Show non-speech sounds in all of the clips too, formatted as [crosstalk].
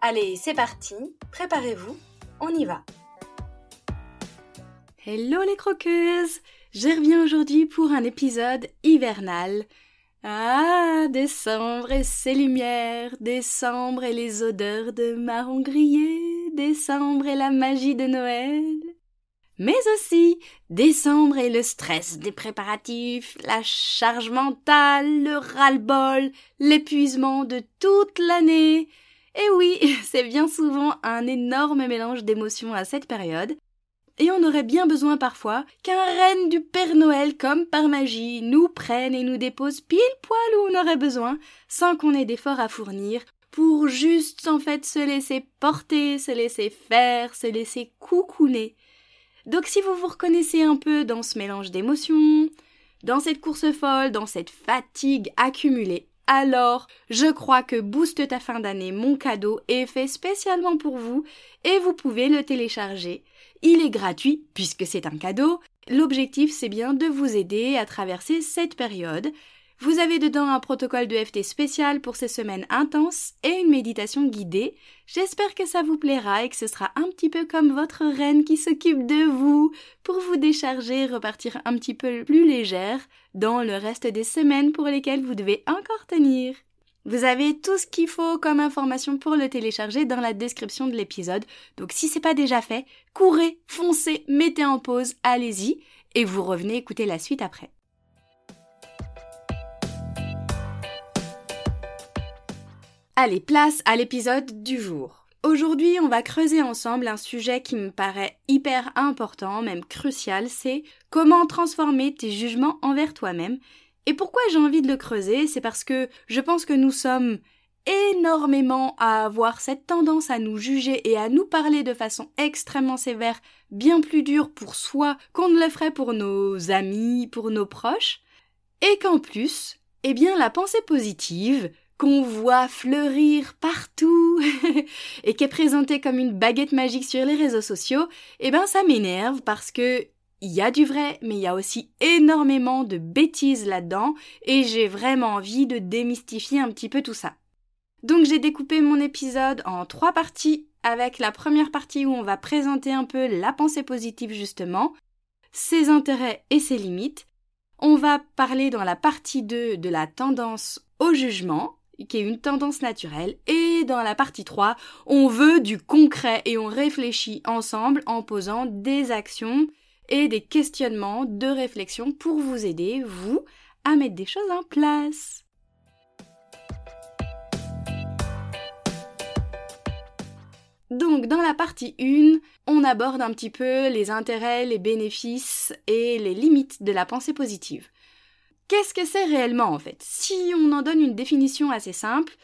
Allez, c'est parti, préparez-vous, on y va. Hello les croqueuses Je reviens aujourd'hui pour un épisode hivernal. Ah, décembre et ses lumières, décembre et les odeurs de marron grillé, décembre et la magie de Noël mais aussi décembre et le stress des préparatifs, la charge mentale, le ras-le-bol, l'épuisement de toute l'année. Et oui, [laughs] c'est bien souvent un énorme mélange d'émotions à cette période. Et on aurait bien besoin parfois qu'un reine du Père Noël, comme par magie, nous prenne et nous dépose pile poil où on aurait besoin, sans qu'on ait d'efforts à fournir, pour juste en fait se laisser porter, se laisser faire, se laisser coucouner. Donc si vous vous reconnaissez un peu dans ce mélange d'émotions, dans cette course folle, dans cette fatigue accumulée, alors je crois que Booste ta fin d'année, mon cadeau, est fait spécialement pour vous et vous pouvez le télécharger. Il est gratuit puisque c'est un cadeau. L'objectif c'est bien de vous aider à traverser cette période vous avez dedans un protocole de FT spécial pour ces semaines intenses et une méditation guidée. J'espère que ça vous plaira et que ce sera un petit peu comme votre reine qui s'occupe de vous pour vous décharger et repartir un petit peu plus légère dans le reste des semaines pour lesquelles vous devez encore tenir. Vous avez tout ce qu'il faut comme information pour le télécharger dans la description de l'épisode. Donc si c'est pas déjà fait, courez, foncez, mettez en pause, allez-y et vous revenez écouter la suite après. Allez, place à l'épisode du jour. Aujourd'hui, on va creuser ensemble un sujet qui me paraît hyper important, même crucial, c'est comment transformer tes jugements envers toi-même. Et pourquoi j'ai envie de le creuser C'est parce que je pense que nous sommes énormément à avoir cette tendance à nous juger et à nous parler de façon extrêmement sévère, bien plus dure pour soi qu'on ne le ferait pour nos amis, pour nos proches, et qu'en plus, eh bien la pensée positive, qu'on voit fleurir partout [laughs] et qui est présenté comme une baguette magique sur les réseaux sociaux, eh ben ça m'énerve parce que il y a du vrai, mais il y a aussi énormément de bêtises là-dedans et j'ai vraiment envie de démystifier un petit peu tout ça. Donc j'ai découpé mon épisode en trois parties avec la première partie où on va présenter un peu la pensée positive justement, ses intérêts et ses limites. On va parler dans la partie 2 de la tendance au jugement qui est une tendance naturelle. Et dans la partie 3, on veut du concret et on réfléchit ensemble en posant des actions et des questionnements de réflexion pour vous aider, vous, à mettre des choses en place. Donc dans la partie 1, on aborde un petit peu les intérêts, les bénéfices et les limites de la pensée positive. Qu'est-ce que c'est réellement en fait? Si on en donne une définition assez simple,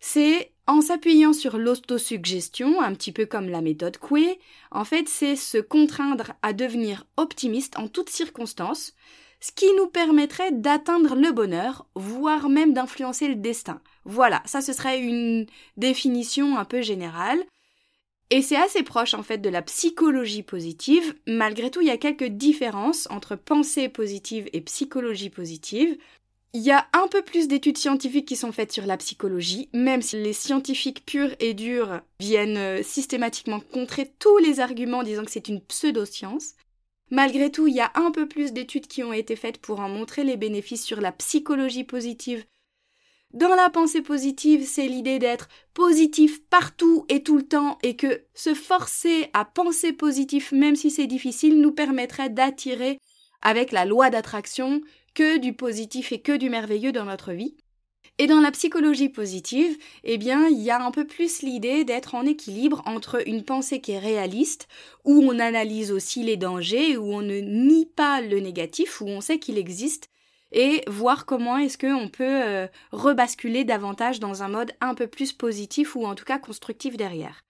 c'est en s'appuyant sur l'autosuggestion, un petit peu comme la méthode Coué, en fait c'est se contraindre à devenir optimiste en toutes circonstances, ce qui nous permettrait d'atteindre le bonheur, voire même d'influencer le destin. Voilà, ça ce serait une définition un peu générale. Et c'est assez proche en fait de la psychologie positive. Malgré tout, il y a quelques différences entre pensée positive et psychologie positive. Il y a un peu plus d'études scientifiques qui sont faites sur la psychologie, même si les scientifiques purs et durs viennent euh, systématiquement contrer tous les arguments disant que c'est une pseudo-science. Malgré tout, il y a un peu plus d'études qui ont été faites pour en montrer les bénéfices sur la psychologie positive dans la pensée positive, c'est l'idée d'être positif partout et tout le temps et que se forcer à penser positif même si c'est difficile nous permettrait d'attirer avec la loi d'attraction que du positif et que du merveilleux dans notre vie. Et dans la psychologie positive, eh bien, il y a un peu plus l'idée d'être en équilibre entre une pensée qui est réaliste, où on analyse aussi les dangers, où on ne nie pas le négatif, où on sait qu'il existe, et voir comment est-ce qu'on peut euh, rebasculer davantage dans un mode un peu plus positif ou en tout cas constructif derrière.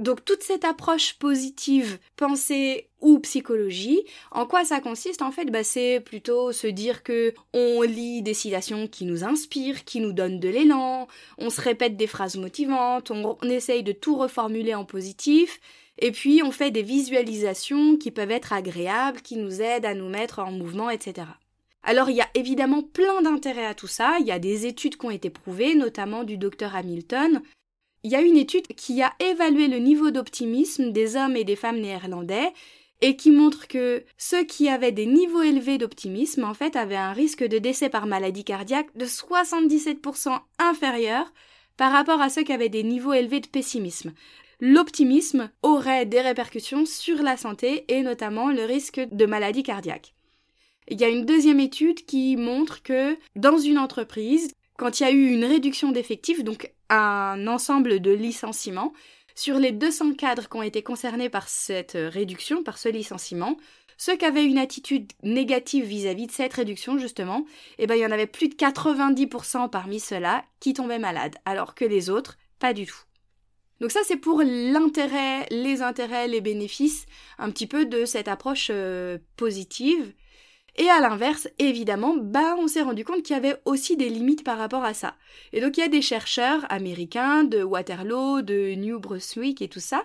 Donc toute cette approche positive, pensée ou psychologie, en quoi ça consiste en fait? Bah, C'est plutôt se dire que on lit des citations qui nous inspirent, qui nous donnent de l'élan, on se répète des phrases motivantes, on, on essaye de tout reformuler en positif, et puis on fait des visualisations qui peuvent être agréables, qui nous aident à nous mettre en mouvement, etc. Alors il y a évidemment plein d'intérêts à tout ça, il y a des études qui ont été prouvées, notamment du docteur Hamilton, il y a une étude qui a évalué le niveau d'optimisme des hommes et des femmes néerlandais et qui montre que ceux qui avaient des niveaux élevés d'optimisme en fait avaient un risque de décès par maladie cardiaque de 77% inférieur par rapport à ceux qui avaient des niveaux élevés de pessimisme. L'optimisme aurait des répercussions sur la santé et notamment le risque de maladie cardiaque. Il y a une deuxième étude qui montre que dans une entreprise, quand il y a eu une réduction d'effectifs, donc un ensemble de licenciements. Sur les 200 cadres qui ont été concernés par cette réduction, par ce licenciement, ceux qui avaient une attitude négative vis-à-vis de cette réduction, justement, eh ben, il y en avait plus de 90% parmi ceux-là qui tombaient malades, alors que les autres, pas du tout. Donc ça, c'est pour l'intérêt, les intérêts, les bénéfices, un petit peu de cette approche euh, positive et à l'inverse, évidemment, bah, on s'est rendu compte qu'il y avait aussi des limites par rapport à ça. Et donc, il y a des chercheurs américains de Waterloo, de New Brunswick et tout ça,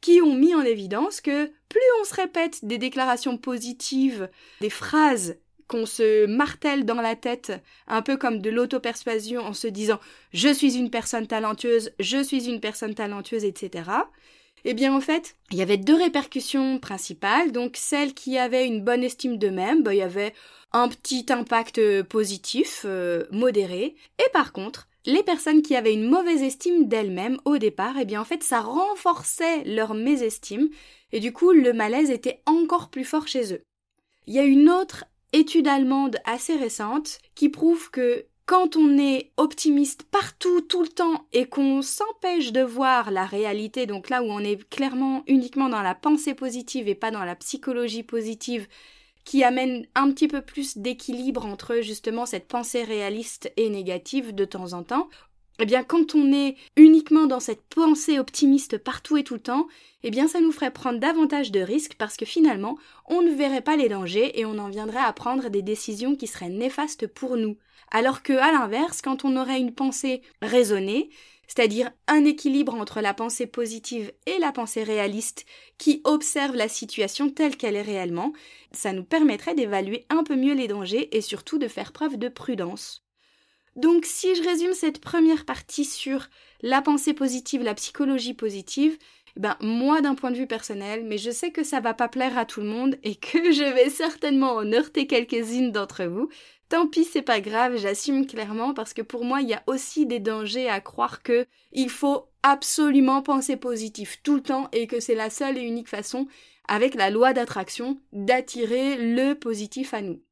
qui ont mis en évidence que plus on se répète des déclarations positives, des phrases qu'on se martèle dans la tête, un peu comme de l'auto-persuasion en se disant je suis une personne talentueuse, je suis une personne talentueuse, etc. Eh bien, en fait, il y avait deux répercussions principales. Donc, celles qui avaient une bonne estime d'eux-mêmes, bah, il y avait un petit impact euh, positif, euh, modéré. Et par contre, les personnes qui avaient une mauvaise estime d'elles-mêmes au départ, eh bien, en fait, ça renforçait leur mésestime. Et du coup, le malaise était encore plus fort chez eux. Il y a une autre étude allemande assez récente qui prouve que quand on est optimiste partout, tout le temps, et qu'on s'empêche de voir la réalité, donc là où on est clairement uniquement dans la pensée positive et pas dans la psychologie positive, qui amène un petit peu plus d'équilibre entre justement cette pensée réaliste et négative de temps en temps, eh bien quand on est uniquement dans cette pensée optimiste partout et tout le temps, eh bien ça nous ferait prendre davantage de risques parce que finalement on ne verrait pas les dangers et on en viendrait à prendre des décisions qui seraient néfastes pour nous. Alors que, à l'inverse, quand on aurait une pensée raisonnée, c'est-à-dire un équilibre entre la pensée positive et la pensée réaliste qui observe la situation telle qu'elle est réellement, ça nous permettrait d'évaluer un peu mieux les dangers et surtout de faire preuve de prudence. Donc si je résume cette première partie sur la pensée positive, la psychologie positive, eh ben moi d'un point de vue personnel, mais je sais que ça va pas plaire à tout le monde et que [laughs] je vais certainement en heurter quelques-unes d'entre vous, Tant pis, c'est pas grave, j'assume clairement parce que pour moi, il y a aussi des dangers à croire que il faut absolument penser positif tout le temps et que c'est la seule et unique façon, avec la loi d'attraction, d'attirer le positif à nous.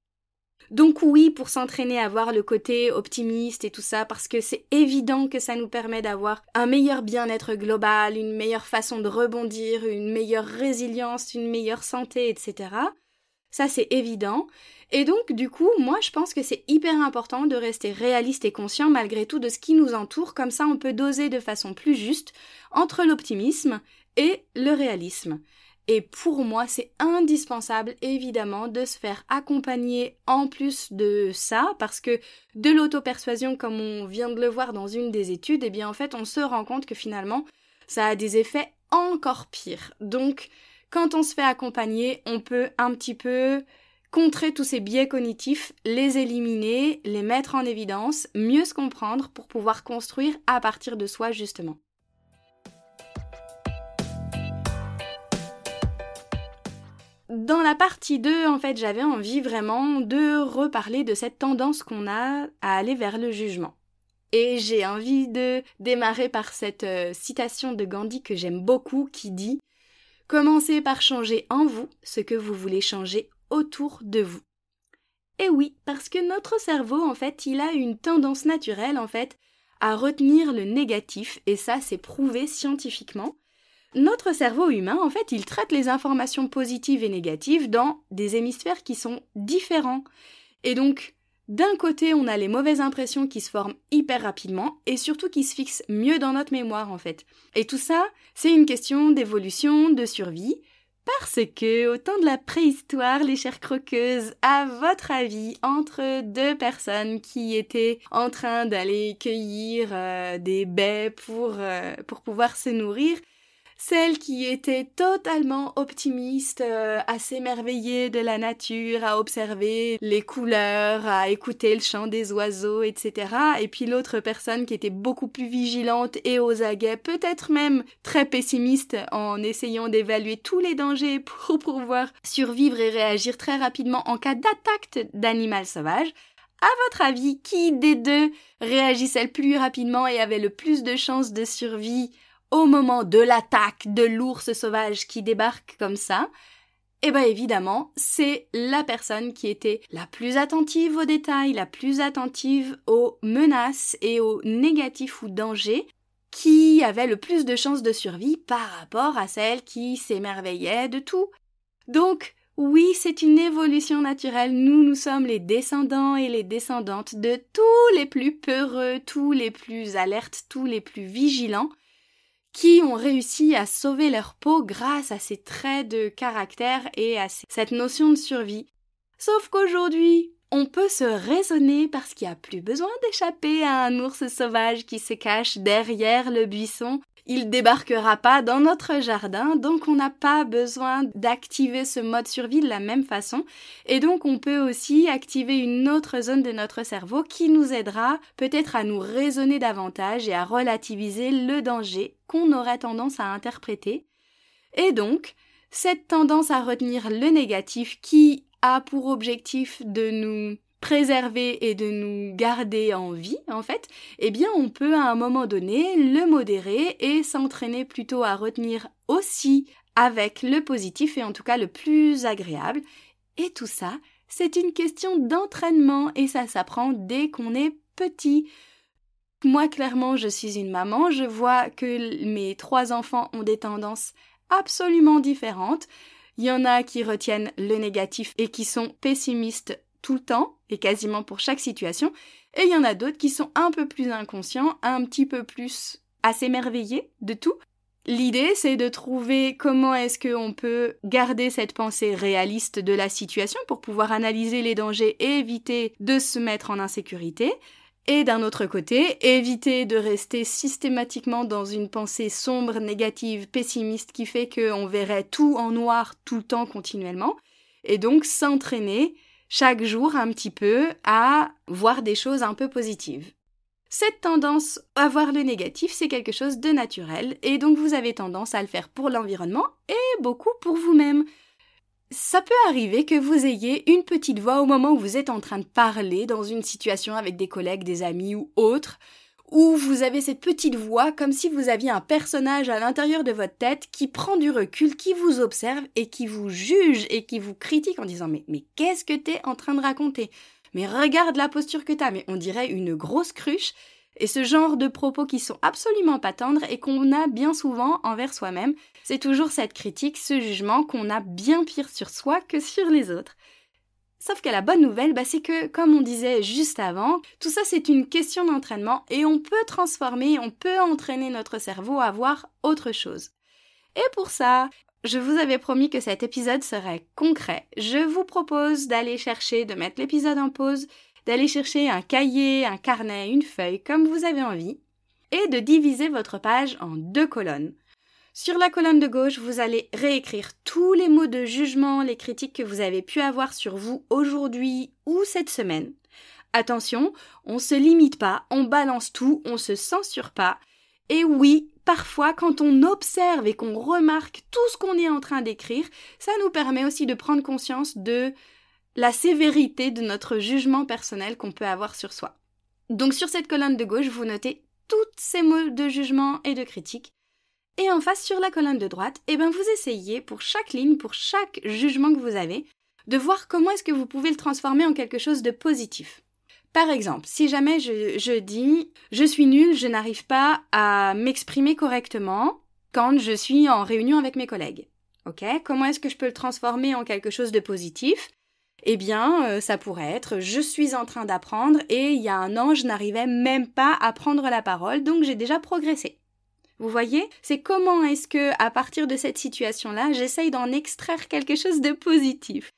Donc oui, pour s'entraîner à voir le côté optimiste et tout ça, parce que c'est évident que ça nous permet d'avoir un meilleur bien-être global, une meilleure façon de rebondir, une meilleure résilience, une meilleure santé, etc. Ça c'est évident. Et donc, du coup, moi, je pense que c'est hyper important de rester réaliste et conscient malgré tout de ce qui nous entoure, comme ça on peut doser de façon plus juste entre l'optimisme et le réalisme. Et pour moi, c'est indispensable, évidemment, de se faire accompagner en plus de ça, parce que de l'auto-persuasion, comme on vient de le voir dans une des études, eh bien, en fait, on se rend compte que finalement, ça a des effets encore pires. Donc, quand on se fait accompagner, on peut un petit peu contrer tous ces biais cognitifs, les éliminer, les mettre en évidence, mieux se comprendre pour pouvoir construire à partir de soi justement. Dans la partie 2, en fait, j'avais envie vraiment de reparler de cette tendance qu'on a à aller vers le jugement. Et j'ai envie de démarrer par cette euh, citation de Gandhi que j'aime beaucoup qui dit Commencez par changer en vous ce que vous voulez changer autour de vous. Et oui, parce que notre cerveau, en fait, il a une tendance naturelle, en fait, à retenir le négatif, et ça, c'est prouvé scientifiquement. Notre cerveau humain, en fait, il traite les informations positives et négatives dans des hémisphères qui sont différents. Et donc, d'un côté, on a les mauvaises impressions qui se forment hyper rapidement et surtout qui se fixent mieux dans notre mémoire en fait. Et tout ça, c'est une question d'évolution, de survie. Parce que, au temps de la préhistoire, les chères croqueuses, à votre avis, entre deux personnes qui étaient en train d'aller cueillir euh, des baies pour, euh, pour pouvoir se nourrir, celle qui était totalement optimiste, euh, à s'émerveiller de la nature, à observer les couleurs, à écouter le chant des oiseaux, etc. Et puis l'autre personne qui était beaucoup plus vigilante et aux aguets, peut-être même très pessimiste en essayant d'évaluer tous les dangers pour pouvoir survivre et réagir très rapidement en cas d'attaque d'animal sauvage. À votre avis, qui des deux réagissait le plus rapidement et avait le plus de chances de survie au moment de l'attaque de l'ours sauvage qui débarque comme ça, eh bien évidemment, c'est la personne qui était la plus attentive aux détails, la plus attentive aux menaces et aux négatifs ou dangers, qui avait le plus de chances de survie par rapport à celle qui s'émerveillait de tout. Donc, oui, c'est une évolution naturelle. Nous, nous sommes les descendants et les descendantes de tous les plus peureux, tous les plus alertes, tous les plus vigilants, qui ont réussi à sauver leur peau grâce à ces traits de caractère et à cette notion de survie. Sauf qu'aujourd'hui, on peut se raisonner parce qu'il n'y a plus besoin d'échapper à un ours sauvage qui se cache derrière le buisson il débarquera pas dans notre jardin, donc on n'a pas besoin d'activer ce mode survie de la même façon. Et donc on peut aussi activer une autre zone de notre cerveau qui nous aidera peut-être à nous raisonner davantage et à relativiser le danger qu'on aurait tendance à interpréter. Et donc, cette tendance à retenir le négatif qui a pour objectif de nous préserver et de nous garder en vie, en fait, eh bien on peut à un moment donné le modérer et s'entraîner plutôt à retenir aussi avec le positif et en tout cas le plus agréable. Et tout ça, c'est une question d'entraînement et ça s'apprend dès qu'on est petit. Moi, clairement, je suis une maman, je vois que mes trois enfants ont des tendances absolument différentes. Il y en a qui retiennent le négatif et qui sont pessimistes tout le temps et quasiment pour chaque situation, et il y en a d'autres qui sont un peu plus inconscients, un petit peu plus à s'émerveiller de tout. L'idée, c'est de trouver comment est-ce qu'on peut garder cette pensée réaliste de la situation pour pouvoir analyser les dangers et éviter de se mettre en insécurité. Et d'un autre côté, éviter de rester systématiquement dans une pensée sombre, négative, pessimiste qui fait qu'on verrait tout en noir tout le temps continuellement. Et donc s'entraîner chaque jour un petit peu à voir des choses un peu positives. Cette tendance à voir le négatif, c'est quelque chose de naturel, et donc vous avez tendance à le faire pour l'environnement et beaucoup pour vous-même. Ça peut arriver que vous ayez une petite voix au moment où vous êtes en train de parler dans une situation avec des collègues, des amis ou autres, où vous avez cette petite voix comme si vous aviez un personnage à l'intérieur de votre tête qui prend du recul, qui vous observe et qui vous juge et qui vous critique en disant mais, mais qu'est-ce que t'es en train de raconter? Mais regarde la posture que t'as, mais on dirait une grosse cruche. Et ce genre de propos qui sont absolument pas tendres et qu'on a bien souvent envers soi-même, c'est toujours cette critique, ce jugement qu'on a bien pire sur soi que sur les autres. Sauf que la bonne nouvelle, bah, c'est que, comme on disait juste avant, tout ça c'est une question d'entraînement et on peut transformer, on peut entraîner notre cerveau à voir autre chose. Et pour ça, je vous avais promis que cet épisode serait concret. Je vous propose d'aller chercher, de mettre l'épisode en pause, d'aller chercher un cahier, un carnet, une feuille, comme vous avez envie, et de diviser votre page en deux colonnes. Sur la colonne de gauche, vous allez réécrire tous les mots de jugement, les critiques que vous avez pu avoir sur vous aujourd'hui ou cette semaine. Attention, on se limite pas, on balance tout, on se censure pas. Et oui, parfois, quand on observe et qu'on remarque tout ce qu'on est en train d'écrire, ça nous permet aussi de prendre conscience de la sévérité de notre jugement personnel qu'on peut avoir sur soi. Donc sur cette colonne de gauche, vous notez tous ces mots de jugement et de critique et en face, sur la colonne de droite, eh ben, vous essayez pour chaque ligne, pour chaque jugement que vous avez, de voir comment est-ce que vous pouvez le transformer en quelque chose de positif. Par exemple, si jamais je, dis je suis nul, je n'arrive pas à m'exprimer correctement quand je suis en réunion avec mes collègues. Ok? Comment est-ce que je peux le transformer en quelque chose de positif? Eh bien, euh, ça pourrait être je suis en train d'apprendre et il y a un an, je n'arrivais même pas à prendre la parole, donc j'ai déjà progressé. Vous voyez C'est comment est-ce que, à partir de cette situation-là, j'essaye d'en extraire quelque chose de positif.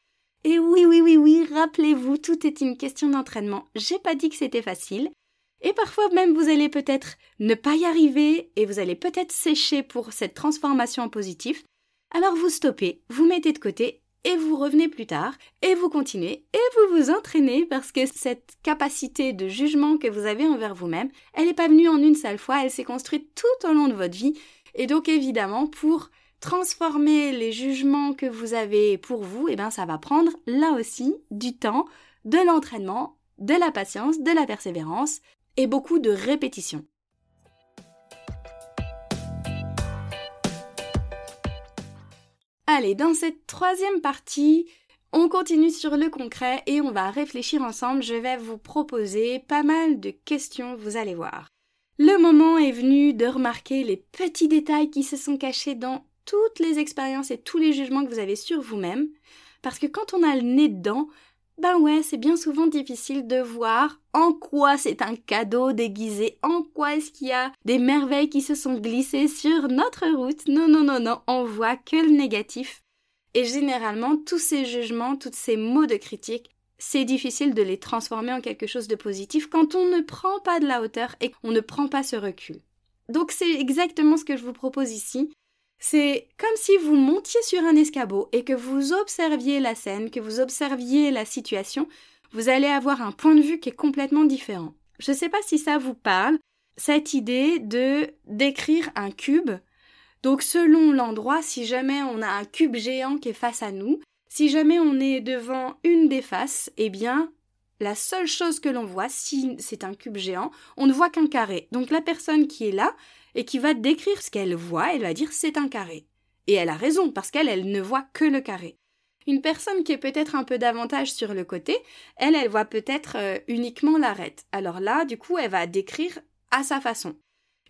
Et oui, oui, oui, oui, rappelez-vous, tout est une question d'entraînement. J'ai pas dit que c'était facile. Et parfois même vous allez peut-être ne pas y arriver et vous allez peut-être sécher pour cette transformation en positif. Alors vous stoppez, vous mettez de côté et vous revenez plus tard et vous continuez et vous vous entraînez parce que cette capacité de jugement que vous avez envers vous-même, elle n'est pas venue en une seule fois, elle s'est construite tout au long de votre vie et donc évidemment pour transformer les jugements que vous avez pour vous, et eh bien ça va prendre là aussi du temps, de l'entraînement, de la patience, de la persévérance et beaucoup de répétitions. Allez, dans cette troisième partie, on continue sur le concret et on va réfléchir ensemble. Je vais vous proposer pas mal de questions, vous allez voir. Le moment est venu de remarquer les petits détails qui se sont cachés dans toutes les expériences et tous les jugements que vous avez sur vous-même. Parce que quand on a le nez dedans, ben ouais, c'est bien souvent difficile de voir en quoi c'est un cadeau déguisé, en quoi est-ce qu'il y a des merveilles qui se sont glissées sur notre route. Non, non, non, non, on voit que le négatif. Et généralement, tous ces jugements, tous ces mots de critique, c'est difficile de les transformer en quelque chose de positif quand on ne prend pas de la hauteur et qu'on ne prend pas ce recul. Donc c'est exactement ce que je vous propose ici. C'est comme si vous montiez sur un escabeau et que vous observiez la scène, que vous observiez la situation, vous allez avoir un point de vue qui est complètement différent. Je ne sais pas si ça vous parle, cette idée de décrire un cube. Donc selon l'endroit, si jamais on a un cube géant qui est face à nous, si jamais on est devant une des faces, eh bien la seule chose que l'on voit, si c'est un cube géant, on ne voit qu'un carré. Donc la personne qui est là, et qui va décrire ce qu'elle voit, elle va dire c'est un carré. Et elle a raison, parce qu'elle, elle ne voit que le carré. Une personne qui est peut-être un peu davantage sur le côté, elle, elle voit peut-être euh, uniquement l'arête. Alors là, du coup, elle va décrire à sa façon.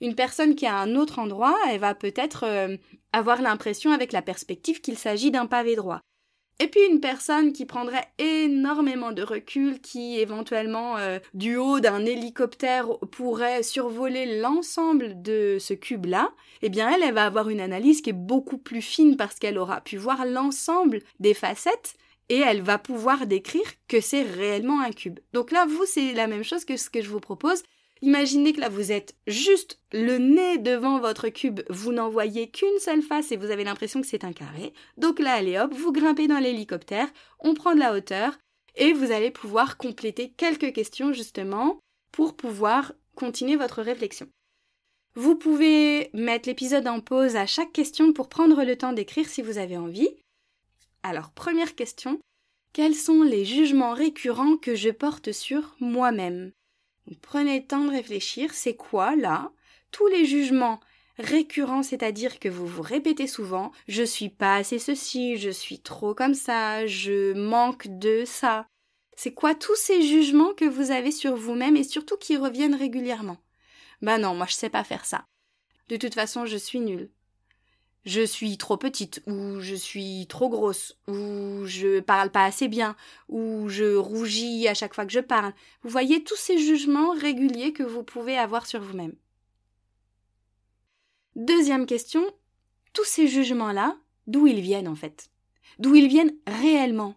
Une personne qui est à un autre endroit, elle va peut-être euh, avoir l'impression avec la perspective qu'il s'agit d'un pavé droit. Et puis une personne qui prendrait énormément de recul, qui éventuellement euh, du haut d'un hélicoptère pourrait survoler l'ensemble de ce cube-là, eh bien elle, elle va avoir une analyse qui est beaucoup plus fine parce qu'elle aura pu voir l'ensemble des facettes et elle va pouvoir décrire que c'est réellement un cube. Donc là, vous, c'est la même chose que ce que je vous propose, Imaginez que là vous êtes juste le nez devant votre cube, vous n'en voyez qu'une seule face et vous avez l'impression que c'est un carré. Donc là, allez hop, vous grimpez dans l'hélicoptère, on prend de la hauteur et vous allez pouvoir compléter quelques questions justement pour pouvoir continuer votre réflexion. Vous pouvez mettre l'épisode en pause à chaque question pour prendre le temps d'écrire si vous avez envie. Alors, première question, quels sont les jugements récurrents que je porte sur moi-même? Prenez le temps de réfléchir, c'est quoi là tous les jugements récurrents, c'est-à-dire que vous vous répétez souvent je suis pas assez ceci, je suis trop comme ça, je manque de ça. C'est quoi tous ces jugements que vous avez sur vous-même et surtout qui reviennent régulièrement? Ben non, moi je sais pas faire ça. De toute façon, je suis nulle je suis trop petite, ou je suis trop grosse, ou je parle pas assez bien, ou je rougis à chaque fois que je parle. Vous voyez tous ces jugements réguliers que vous pouvez avoir sur vous-même. Deuxième question, tous ces jugements-là, d'où ils viennent en fait? D'où ils viennent réellement?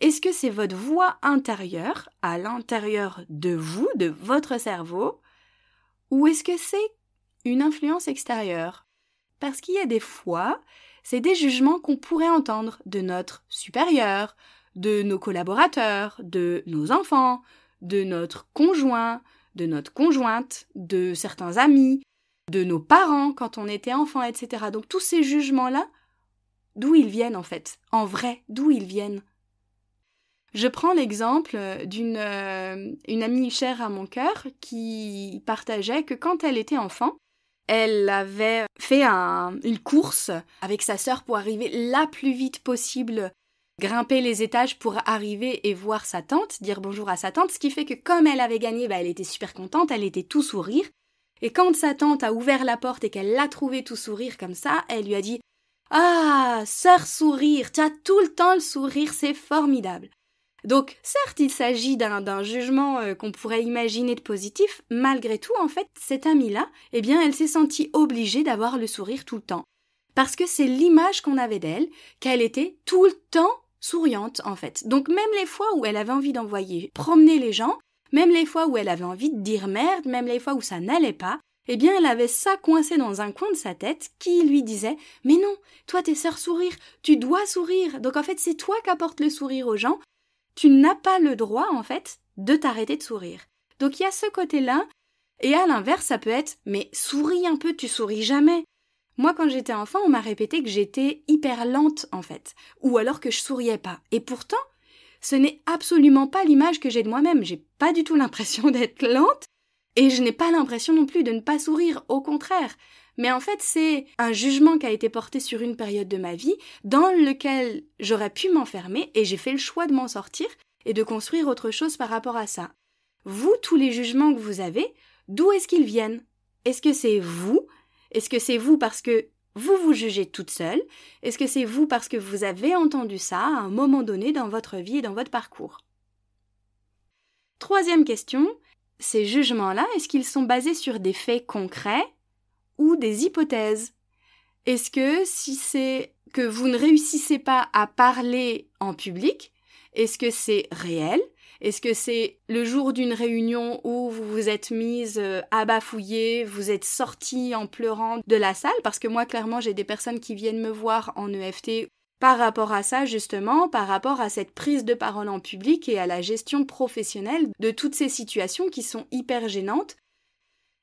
Est-ce que c'est votre voix intérieure, à l'intérieur de vous, de votre cerveau, ou est-ce que c'est une influence extérieure? Parce qu'il y a des fois, c'est des jugements qu'on pourrait entendre de notre supérieur, de nos collaborateurs, de nos enfants, de notre conjoint, de notre conjointe, de certains amis, de nos parents quand on était enfant, etc. Donc tous ces jugements-là, d'où ils viennent en fait En vrai, d'où ils viennent je prends l'exemple d'une euh, une amie chère à mon cœur qui partageait que quand elle était enfant, elle avait fait une course avec sa sœur pour arriver la plus vite possible, grimper les étages pour arriver et voir sa tante, dire bonjour à sa tante, ce qui fait que comme elle avait gagné, bah, elle était super contente, elle était tout sourire. Et quand sa tante a ouvert la porte et qu'elle l'a trouvé tout sourire comme ça, elle lui a dit Ah, sœur sourire, tu as tout le temps le sourire, c'est formidable. Donc, certes, il s'agit d'un jugement euh, qu'on pourrait imaginer de positif, malgré tout, en fait, cette amie-là, eh bien, elle s'est sentie obligée d'avoir le sourire tout le temps. Parce que c'est l'image qu'on avait d'elle, qu'elle était tout le temps souriante, en fait. Donc, même les fois où elle avait envie d'envoyer promener les gens, même les fois où elle avait envie de dire merde, même les fois où ça n'allait pas, eh bien, elle avait ça coincé dans un coin de sa tête qui lui disait Mais non, toi, t'es sœur sourire, tu dois sourire. Donc, en fait, c'est toi qui apportes le sourire aux gens. Tu n'as pas le droit, en fait, de t'arrêter de sourire. Donc, il y a ce côté-là. Et à l'inverse, ça peut être Mais souris un peu, tu souris jamais. Moi, quand j'étais enfant, on m'a répété que j'étais hyper lente, en fait. Ou alors que je souriais pas. Et pourtant, ce n'est absolument pas l'image que j'ai de moi-même. J'ai pas du tout l'impression [laughs] d'être lente. Et je n'ai pas l'impression non plus de ne pas sourire, au contraire. Mais en fait, c'est un jugement qui a été porté sur une période de ma vie dans lequel j'aurais pu m'enfermer et j'ai fait le choix de m'en sortir et de construire autre chose par rapport à ça. Vous, tous les jugements que vous avez, d'où est-ce qu'ils viennent? Est-ce que c'est vous? Est-ce que c'est vous parce que vous vous jugez toute seule? Est-ce que c'est vous parce que vous avez entendu ça à un moment donné dans votre vie et dans votre parcours? Troisième question, ces jugements-là, est-ce qu'ils sont basés sur des faits concrets? Ou des hypothèses Est-ce que si c'est que vous ne réussissez pas à parler en public, est-ce que c'est réel? Est-ce que c'est le jour d'une réunion où vous vous êtes mise euh, à bafouiller, vous êtes sortie en pleurant de la salle? Parce que moi, clairement, j'ai des personnes qui viennent me voir en EFT par rapport à ça, justement, par rapport à cette prise de parole en public et à la gestion professionnelle de toutes ces situations qui sont hyper gênantes.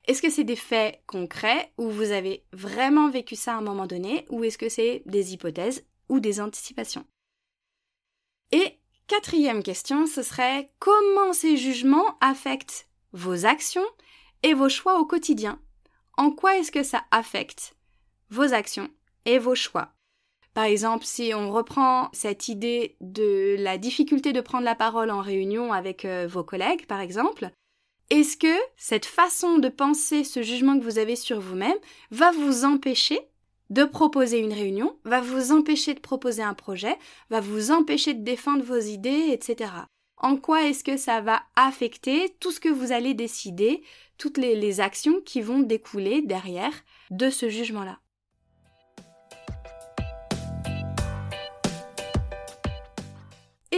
Est-ce que c'est des faits concrets où vous avez vraiment vécu ça à un moment donné ou est-ce que c'est des hypothèses ou des anticipations? Et quatrième question, ce serait comment ces jugements affectent vos actions et vos choix au quotidien? En quoi est-ce que ça affecte vos actions et vos choix? Par exemple, si on reprend cette idée de la difficulté de prendre la parole en réunion avec euh, vos collègues, par exemple, est-ce que cette façon de penser, ce jugement que vous avez sur vous-même, va vous empêcher de proposer une réunion, va vous empêcher de proposer un projet, va vous empêcher de défendre vos idées, etc. En quoi est-ce que ça va affecter tout ce que vous allez décider, toutes les actions qui vont découler derrière de ce jugement-là?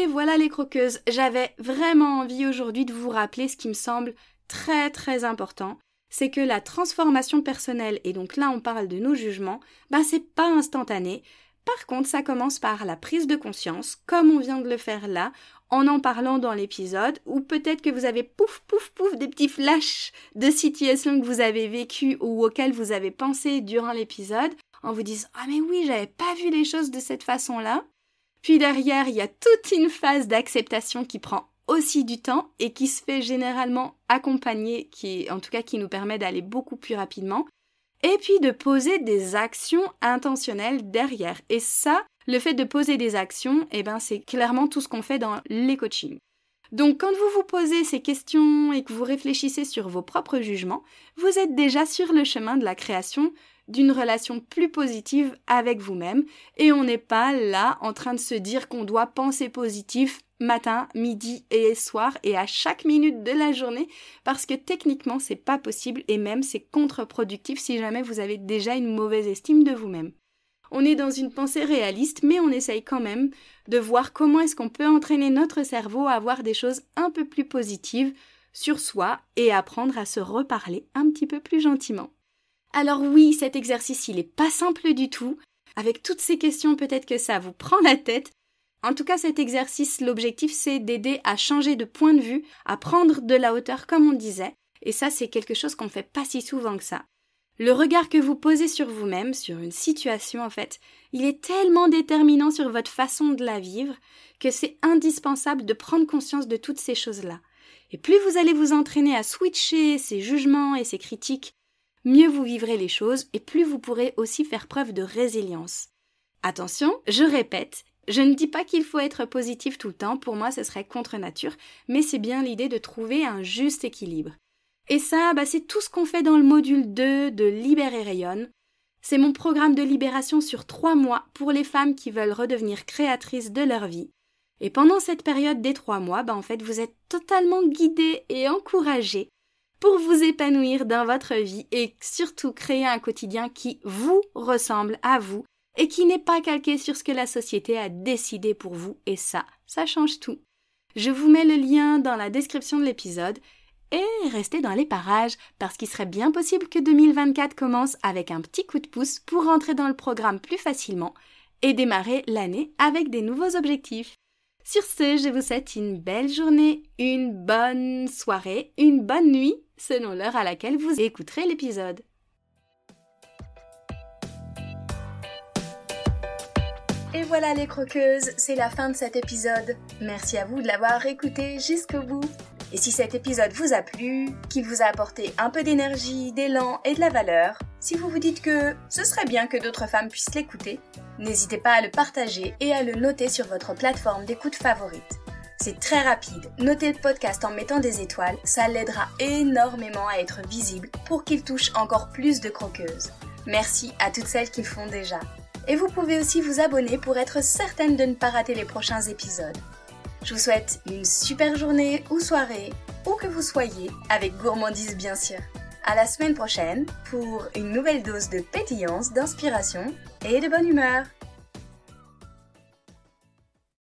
Et voilà les croqueuses, j'avais vraiment envie aujourd'hui de vous rappeler ce qui me semble très très important, c'est que la transformation personnelle, et donc là on parle de nos jugements, bah c'est pas instantané. Par contre, ça commence par la prise de conscience, comme on vient de le faire là, en en parlant dans l'épisode, ou peut-être que vous avez pouf pouf pouf des petits flashs de situations que vous avez vécues ou auxquelles vous avez pensé durant l'épisode, en vous disant Ah mais oui, j'avais pas vu les choses de cette façon-là. Puis derrière, il y a toute une phase d'acceptation qui prend aussi du temps et qui se fait généralement accompagner, qui, en tout cas qui nous permet d'aller beaucoup plus rapidement. Et puis de poser des actions intentionnelles derrière. Et ça, le fait de poser des actions, eh ben, c'est clairement tout ce qu'on fait dans les coachings. Donc quand vous vous posez ces questions et que vous réfléchissez sur vos propres jugements, vous êtes déjà sur le chemin de la création d'une relation plus positive avec vous-même et on n'est pas là en train de se dire qu'on doit penser positif matin, midi et soir et à chaque minute de la journée parce que techniquement c'est pas possible et même c'est contre-productif si jamais vous avez déjà une mauvaise estime de vous-même. On est dans une pensée réaliste mais on essaye quand même de voir comment est-ce qu'on peut entraîner notre cerveau à avoir des choses un peu plus positives sur soi et apprendre à se reparler un petit peu plus gentiment. Alors oui, cet exercice, il est pas simple du tout. Avec toutes ces questions, peut-être que ça vous prend la tête. En tout cas, cet exercice, l'objectif, c'est d'aider à changer de point de vue, à prendre de la hauteur, comme on disait. Et ça, c'est quelque chose qu'on fait pas si souvent que ça. Le regard que vous posez sur vous-même, sur une situation, en fait, il est tellement déterminant sur votre façon de la vivre que c'est indispensable de prendre conscience de toutes ces choses-là. Et plus vous allez vous entraîner à switcher ces jugements et ces critiques mieux vous vivrez les choses et plus vous pourrez aussi faire preuve de résilience. Attention, je répète, je ne dis pas qu'il faut être positif tout le temps, pour moi ce serait contre nature, mais c'est bien l'idée de trouver un juste équilibre. Et ça, bah, c'est tout ce qu'on fait dans le module 2 de Libérer rayonne. C'est mon programme de libération sur trois mois pour les femmes qui veulent redevenir créatrices de leur vie. Et pendant cette période des trois mois, bah en fait, vous êtes totalement guidé et encouragé pour vous épanouir dans votre vie et surtout créer un quotidien qui vous ressemble à vous et qui n'est pas calqué sur ce que la société a décidé pour vous et ça, ça change tout. Je vous mets le lien dans la description de l'épisode et restez dans les parages parce qu'il serait bien possible que 2024 commence avec un petit coup de pouce pour rentrer dans le programme plus facilement et démarrer l'année avec des nouveaux objectifs. Sur ce, je vous souhaite une belle journée, une bonne soirée, une bonne nuit, selon l'heure à laquelle vous écouterez l'épisode. Et voilà les croqueuses, c'est la fin de cet épisode. Merci à vous de l'avoir écouté jusqu'au bout. Et si cet épisode vous a plu, qu'il vous a apporté un peu d'énergie, d'élan et de la valeur, si vous vous dites que ce serait bien que d'autres femmes puissent l'écouter, n'hésitez pas à le partager et à le noter sur votre plateforme d'écoute favorite. C'est très rapide, notez le podcast en mettant des étoiles, ça l'aidera énormément à être visible pour qu'il touche encore plus de croqueuses. Merci à toutes celles qui le font déjà. Et vous pouvez aussi vous abonner pour être certaine de ne pas rater les prochains épisodes. Je vous souhaite une super journée ou soirée, où que vous soyez, avec gourmandise bien sûr. À la semaine prochaine pour une nouvelle dose de pétillance, d'inspiration et de bonne humeur.